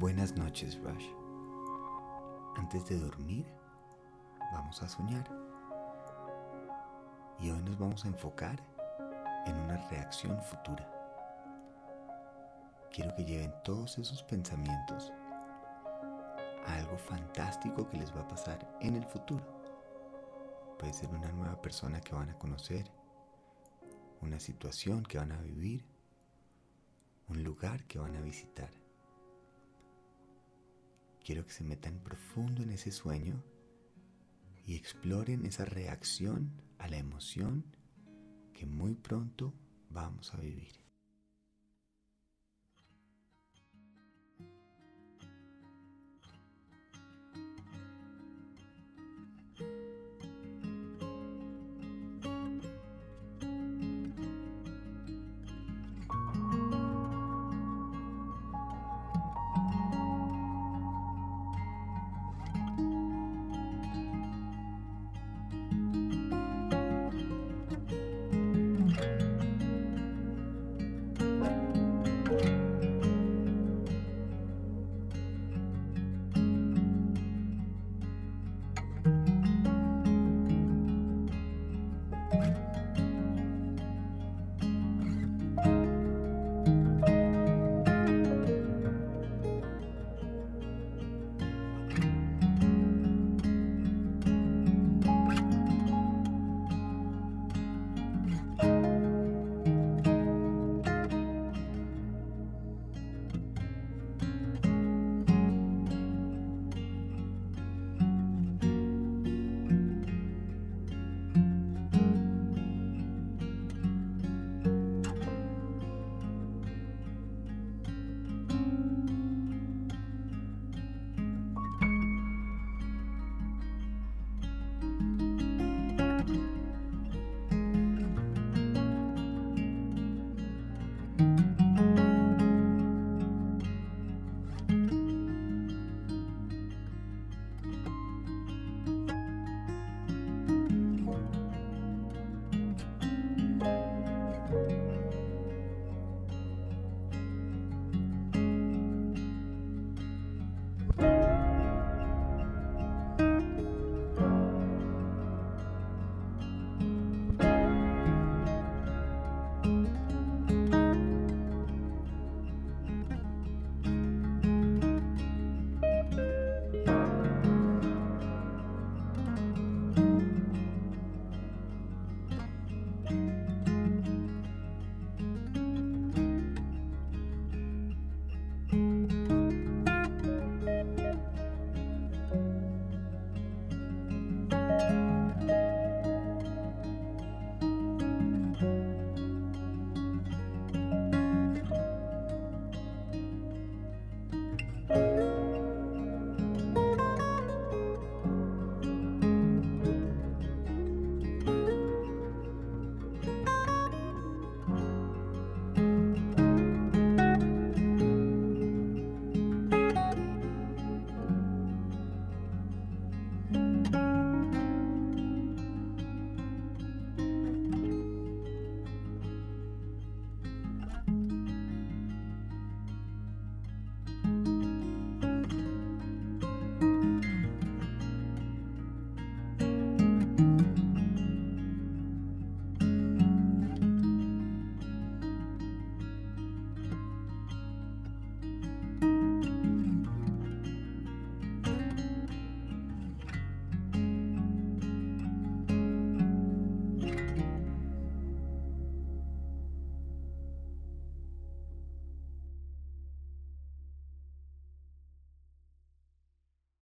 Buenas noches, Rush. Antes de dormir, vamos a soñar. Y hoy nos vamos a enfocar en una reacción futura. Quiero que lleven todos esos pensamientos a algo fantástico que les va a pasar en el futuro. Puede ser una nueva persona que van a conocer, una situación que van a vivir, un lugar que van a visitar. Quiero que se metan profundo en ese sueño y exploren esa reacción a la emoción que muy pronto vamos a vivir.